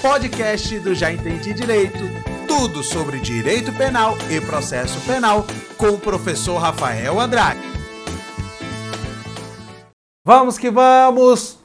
podcast do Já Entendi Direito. Tudo sobre direito penal e processo penal com o professor Rafael Andrade. Vamos que vamos!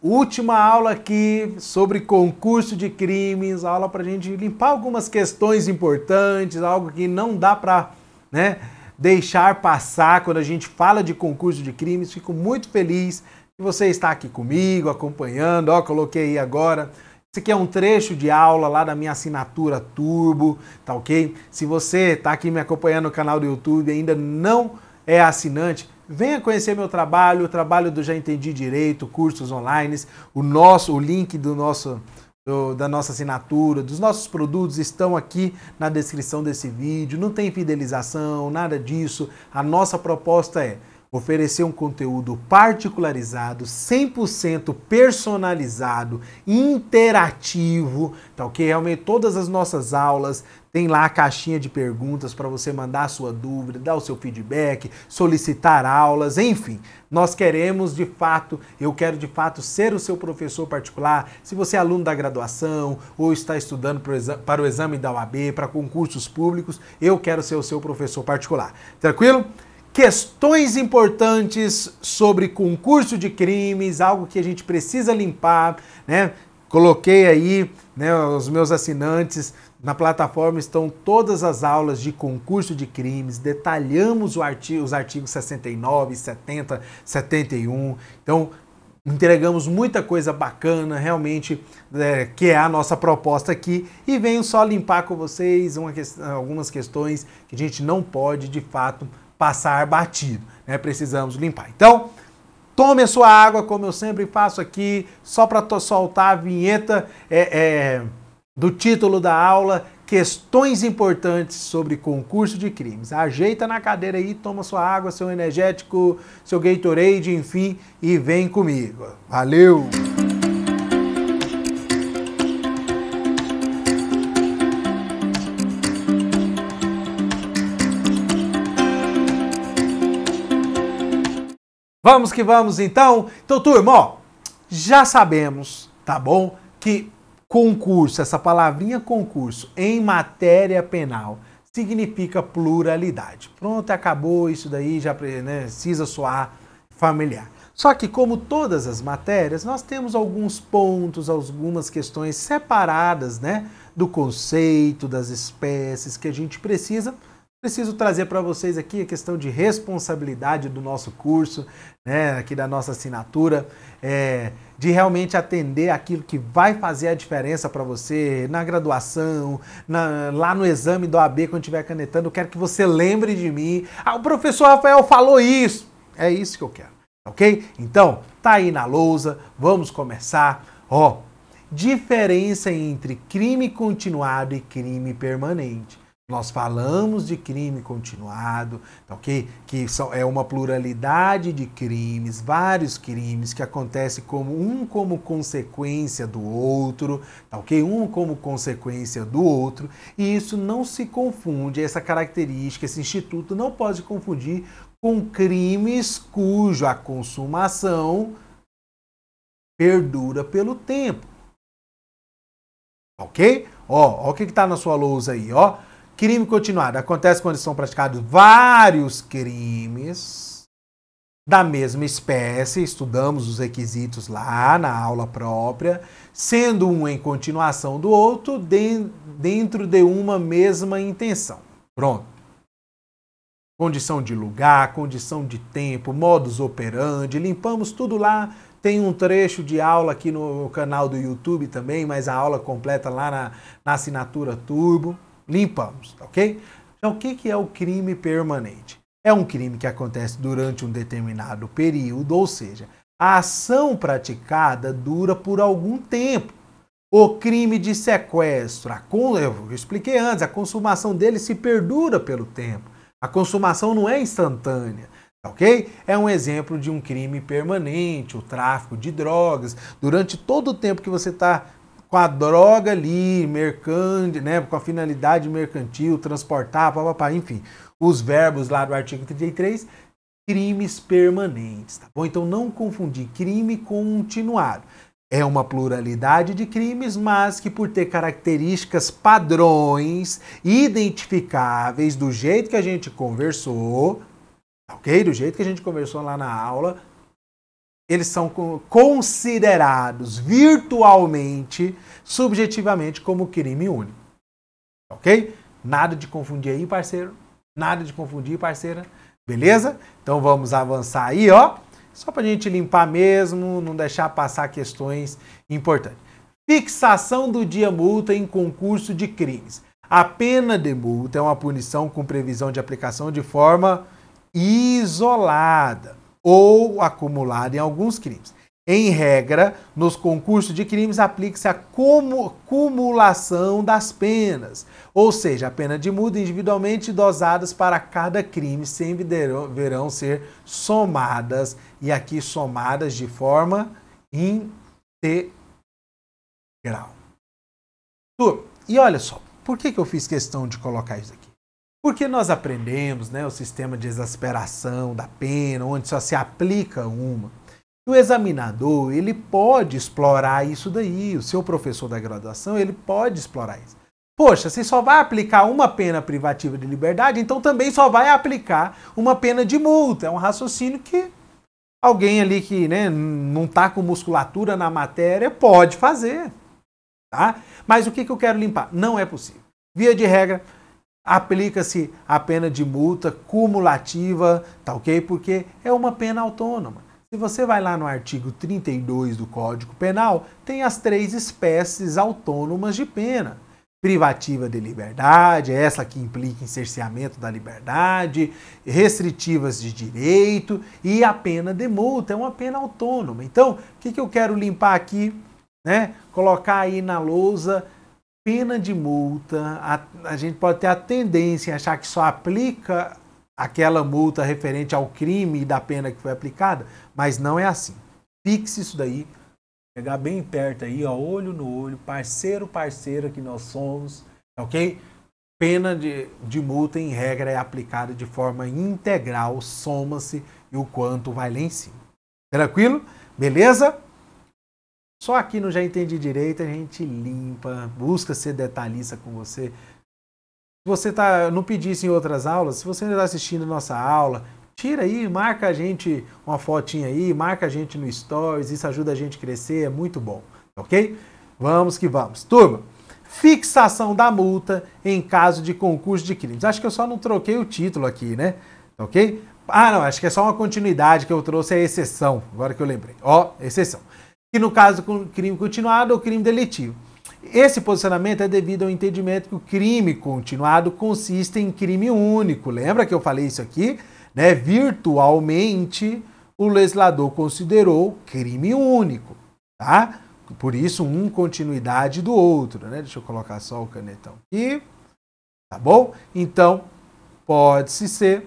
Última aula aqui sobre concurso de crimes, aula para a gente limpar algumas questões importantes, algo que não dá para né, deixar passar quando a gente fala de concurso de crimes. Fico muito feliz que você está aqui comigo, acompanhando. Ó, coloquei aí agora. Esse aqui é um trecho de aula lá da minha assinatura Turbo, tá ok? Se você está aqui me acompanhando no canal do YouTube e ainda não é assinante, venha conhecer meu trabalho, o trabalho do Já Entendi Direito, cursos online, o nosso, o link do nosso do, da nossa assinatura, dos nossos produtos estão aqui na descrição desse vídeo. Não tem fidelização, nada disso. A nossa proposta é oferecer um conteúdo particularizado, 100% personalizado, interativo, tá ok? Realmente todas as nossas aulas tem lá a caixinha de perguntas para você mandar a sua dúvida, dar o seu feedback, solicitar aulas, enfim. Nós queremos de fato, eu quero de fato ser o seu professor particular. Se você é aluno da graduação ou está estudando para o exame da OAB, para concursos públicos, eu quero ser o seu professor particular. Tranquilo? Questões importantes sobre concurso de crimes, algo que a gente precisa limpar, né? Coloquei aí, né, os meus assinantes na plataforma estão todas as aulas de concurso de crimes, detalhamos artigo, os artigos 69, 70, 71. Então, entregamos muita coisa bacana, realmente, é, que é a nossa proposta aqui. E venho só limpar com vocês uma, algumas questões que a gente não pode, de fato, passar batido, né? Precisamos limpar. Então, tome a sua água, como eu sempre faço aqui, só para soltar a vinheta é, é, do título da aula, questões importantes sobre concurso de crimes. Ajeita na cadeira aí, toma sua água, seu energético, seu Gatorade, enfim, e vem comigo. Valeu! Vamos que vamos então. Então, turma, ó, já sabemos, tá bom? Que concurso, essa palavrinha concurso em matéria penal significa pluralidade. Pronto, acabou isso daí, já né, precisa soar familiar. Só que, como todas as matérias, nós temos alguns pontos, algumas questões separadas, né? Do conceito, das espécies que a gente precisa Preciso trazer para vocês aqui a questão de responsabilidade do nosso curso, né, aqui da nossa assinatura, é, de realmente atender aquilo que vai fazer a diferença para você na graduação, na, lá no exame do AB, quando estiver canetando. Eu quero que você lembre de mim. Ah, o professor Rafael falou isso. É isso que eu quero, ok? Então, tá aí na lousa, vamos começar. Ó, diferença entre crime continuado e crime permanente. Nós falamos de crime continuado, tá ok? Que são, é uma pluralidade de crimes, vários crimes que acontecem como um como consequência do outro, tá ok? Um como consequência do outro, e isso não se confunde, essa característica, esse instituto não pode confundir com crimes cuja consumação perdura pelo tempo. Ok? Ó, ó o que está na sua lousa aí, ó. Crime continuado. Acontece quando são praticados vários crimes da mesma espécie, estudamos os requisitos lá na aula própria, sendo um em continuação do outro dentro de uma mesma intenção. Pronto. Condição de lugar, condição de tempo, modus operandi, limpamos tudo lá. Tem um trecho de aula aqui no canal do YouTube também, mas a aula completa lá na, na assinatura Turbo limpamos, ok? Então, o que é o crime permanente? É um crime que acontece durante um determinado período, ou seja, a ação praticada dura por algum tempo. O crime de sequestro, eu expliquei antes, a consumação dele se perdura pelo tempo. A consumação não é instantânea, ok? É um exemplo de um crime permanente, o tráfico de drogas. Durante todo o tempo que você está com a droga ali, mercante, né, com a finalidade mercantil, transportar, papapá, enfim, os verbos lá do artigo 33, crimes permanentes, tá bom? Então não confundir crime continuado. é uma pluralidade de crimes, mas que por ter características padrões identificáveis do jeito que a gente conversou, ok? Do jeito que a gente conversou lá na aula, eles são considerados virtualmente, subjetivamente, como crime único. Ok? Nada de confundir aí, parceiro. Nada de confundir, parceira. Beleza? Então vamos avançar aí, ó. Só para a gente limpar mesmo, não deixar passar questões importantes. Fixação do dia multa em concurso de crimes. A pena de multa é uma punição com previsão de aplicação de forma isolada ou acumulada em alguns crimes. Em regra, nos concursos de crimes aplica-se a cumulação das penas, ou seja, a pena de multa individualmente dosadas para cada crime sempre deverão ser somadas, e aqui somadas de forma integral. E olha só, por que, que eu fiz questão de colocar isso aqui? Porque nós aprendemos né, o sistema de exasperação da pena, onde só se aplica uma. O examinador, ele pode explorar isso daí, o seu professor da graduação, ele pode explorar isso. Poxa, você só vai aplicar uma pena privativa de liberdade, então também só vai aplicar uma pena de multa. É um raciocínio que alguém ali que né, não está com musculatura na matéria pode fazer. Tá? Mas o que, que eu quero limpar? Não é possível. Via de regra, aplica-se a pena de multa cumulativa, tá ok? Porque é uma pena autônoma. Se você vai lá no artigo 32 do Código Penal, tem as três espécies autônomas de pena. Privativa de liberdade, essa que implica em cerceamento da liberdade, restritivas de direito e a pena de multa, é uma pena autônoma. Então, o que, que eu quero limpar aqui? Né? Colocar aí na lousa pena de multa. A, a gente pode ter a tendência a achar que só aplica aquela multa referente ao crime da pena que foi aplicada, mas não é assim. Fixe isso daí, pegar bem perto aí, ó, olho no olho, parceiro, parceira que nós somos, ok? Pena de, de multa, em regra, é aplicada de forma integral, soma-se e o quanto vai lá em cima. Tranquilo? Beleza? Só aqui no Já Entendi Direito a gente limpa, busca ser detalhista com você, se você tá, não pedisse em outras aulas, se você ainda está assistindo a nossa aula, tira aí, marca a gente uma fotinha aí, marca a gente no Stories, isso ajuda a gente a crescer, é muito bom, ok? Vamos que vamos. Turma, fixação da multa em caso de concurso de crimes. Acho que eu só não troquei o título aqui, né? Ok? Ah, não, acho que é só uma continuidade que eu trouxe, é exceção, agora que eu lembrei. Ó, exceção. Que no caso do crime continuado ou crime deletivo. Esse posicionamento é devido ao entendimento que o crime continuado consiste em crime único. Lembra que eu falei isso aqui? Né? Virtualmente, o legislador considerou crime único, tá? Por isso, um continuidade do outro, né? Deixa eu colocar só o canetão aqui, tá bom? Então, pode-se ser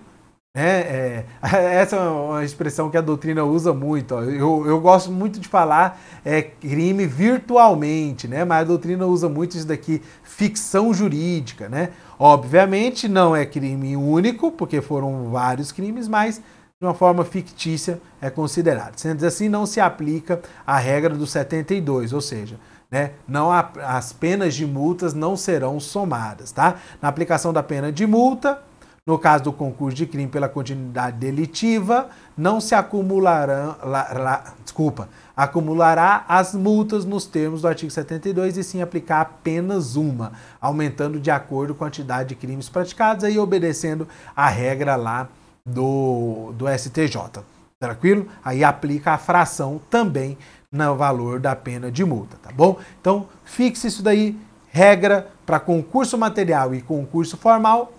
é, é, essa é uma expressão que a doutrina usa muito. Ó. Eu, eu gosto muito de falar é, crime virtualmente, né? mas a doutrina usa muito isso daqui, ficção jurídica. Né? Obviamente não é crime único, porque foram vários crimes, mas de uma forma fictícia é considerado. Sendo assim, não se aplica a regra do 72, ou seja, né, não há, as penas de multas não serão somadas. Tá? Na aplicação da pena de multa, no caso do concurso de crime pela continuidade delitiva, não se acumularão, la, la, desculpa, acumulará as multas nos termos do artigo 72 e sim aplicar apenas uma, aumentando de acordo com a quantidade de crimes praticados e obedecendo a regra lá do, do STJ. Tranquilo? Aí aplica a fração também no valor da pena de multa, tá bom? Então, fixe isso daí, regra para concurso material e concurso formal,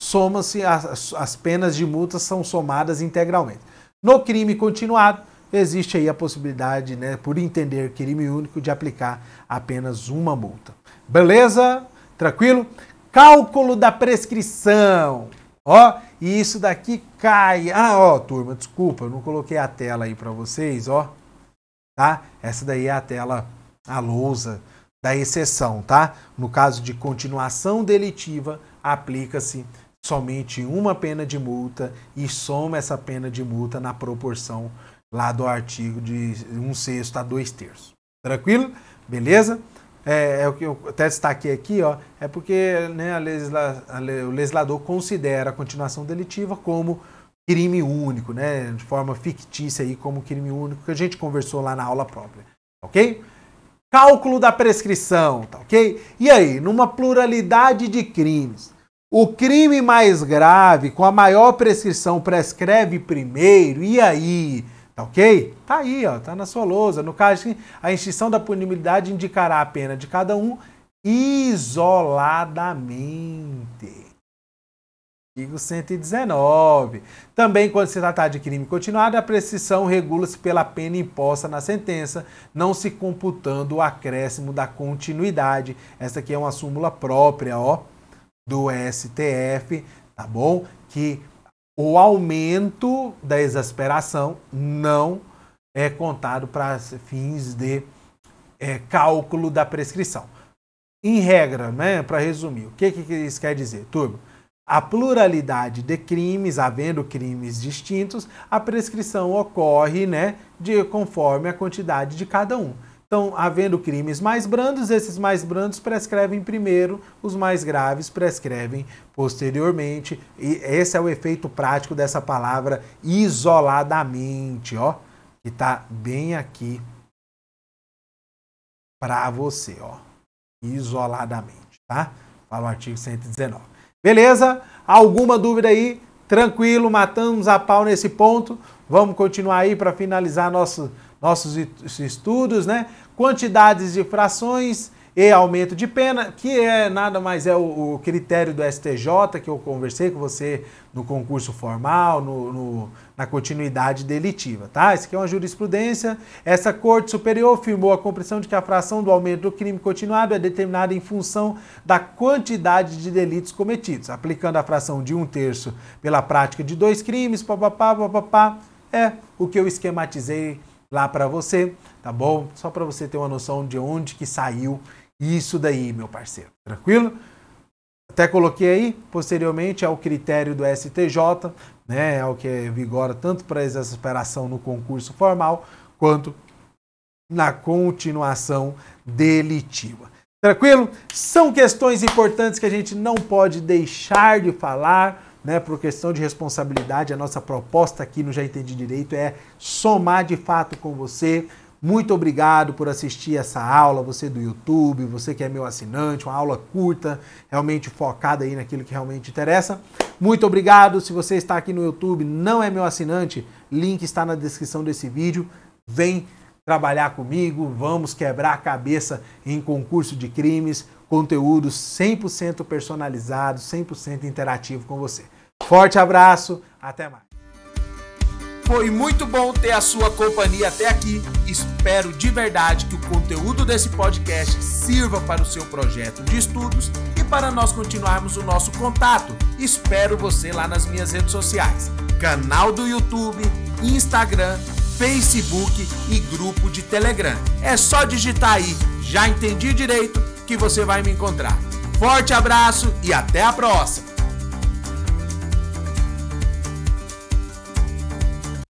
soma-se as, as penas de multa são somadas integralmente. No crime continuado, existe aí a possibilidade, né, por entender crime único, de aplicar apenas uma multa. Beleza? Tranquilo? Cálculo da prescrição. Ó, e isso daqui cai. Ah, ó, turma, desculpa, eu não coloquei a tela aí para vocês, ó. Tá? Essa daí é a tela, a lousa da exceção, tá? No caso de continuação delitiva, aplica-se somente uma pena de multa e soma essa pena de multa na proporção lá do artigo de um sexto a dois terços. Tranquilo? Beleza? É, é, o que eu até destaquei aqui, ó, é porque né, a legisla, a, o legislador considera a continuação delitiva como crime único, né, de forma fictícia aí como crime único, que a gente conversou lá na aula própria, ok? Cálculo da prescrição, tá ok? E aí, numa pluralidade de crimes, o crime mais grave, com a maior prescrição, prescreve primeiro, e aí? Tá ok? Tá aí, ó, tá na sua lousa. No caso, a extinção da punibilidade indicará a pena de cada um isoladamente. Artigo 119. Também, quando se tratar de crime continuado, a prescrição regula-se pela pena imposta na sentença, não se computando o acréscimo da continuidade. Essa aqui é uma súmula própria, ó, do STF, tá bom? Que o aumento da exasperação não é contado para fins de é, cálculo da prescrição. Em regra, né, para resumir, o que, que isso quer dizer, turma? a pluralidade de crimes, havendo crimes distintos, a prescrição ocorre né, de conforme a quantidade de cada um. Então, havendo crimes mais brandos, esses mais brandos prescrevem primeiro, os mais graves prescrevem posteriormente. E esse é o efeito prático dessa palavra isoladamente, ó, que está bem aqui para você, ó, isoladamente, tá? Fala o artigo 119. Beleza? Alguma dúvida aí? Tranquilo, matamos a pau nesse ponto. Vamos continuar aí para finalizar nosso, nossos estudos, né? Quantidades de frações e aumento de pena, que é nada mais é o, o critério do STJ que eu conversei com você no concurso formal, no, no, na continuidade delitiva, tá? Isso aqui é uma jurisprudência. Essa Corte Superior firmou a compreensão de que a fração do aumento do crime continuado é determinada em função da quantidade de delitos cometidos, aplicando a fração de um terço pela prática de dois crimes, papapá, papapá, é o que eu esquematizei lá para você, tá bom? Só para você ter uma noção de onde que saiu isso daí, meu parceiro. Tranquilo? Até coloquei aí, posteriormente, ao critério do STJ, né, é o que vigora tanto para exasperação no concurso formal, quanto na continuação delitiva. Tranquilo? São questões importantes que a gente não pode deixar de falar, né, por questão de responsabilidade. A nossa proposta aqui no Já Entendi Direito é somar de fato com você, muito obrigado por assistir essa aula, você do YouTube, você que é meu assinante, uma aula curta, realmente focada aí naquilo que realmente interessa. Muito obrigado. Se você está aqui no YouTube, não é meu assinante, link está na descrição desse vídeo. Vem trabalhar comigo, vamos quebrar a cabeça em concurso de crimes, conteúdos 100% personalizados, 100% interativo com você. Forte abraço, até mais. Foi muito bom ter a sua companhia até aqui. Espero de verdade que o conteúdo desse podcast sirva para o seu projeto de estudos e para nós continuarmos o nosso contato. Espero você lá nas minhas redes sociais: canal do YouTube, Instagram, Facebook e grupo de Telegram. É só digitar aí, já entendi direito, que você vai me encontrar. Forte abraço e até a próxima!